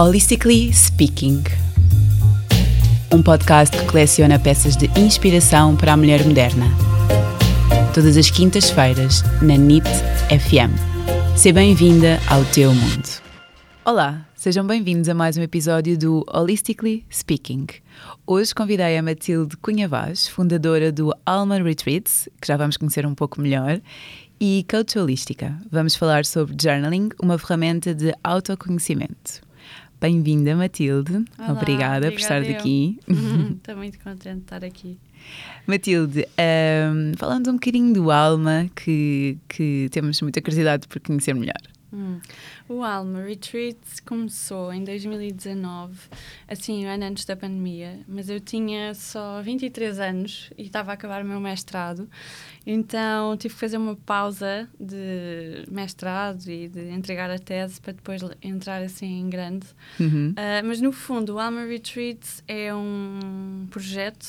Holistically Speaking. Um podcast que coleciona peças de inspiração para a mulher moderna. Todas as quintas-feiras, na NIT FM. Seja bem-vinda ao teu mundo. Olá, sejam bem-vindos a mais um episódio do Holistically Speaking. Hoje convidei a Matilde Cunha Vaz, fundadora do Alma Retreats, que já vamos conhecer um pouco melhor, e coach holística. Vamos falar sobre journaling, uma ferramenta de autoconhecimento. Bem-vinda, Matilde. Olá, obrigada, por estar aqui. Estou muito contente de estar aqui. Matilde, um, falando um bocadinho do Alma, que, que temos muita curiosidade por conhecer melhor. Hum. O Alma Retreat começou em 2019, assim, um ano antes da pandemia, mas eu tinha só 23 anos e estava a acabar o meu mestrado, então tive que fazer uma pausa de mestrado e de entregar a tese para depois entrar assim em grande. Uhum. Uh, mas no fundo, o Alma Retreats é um projeto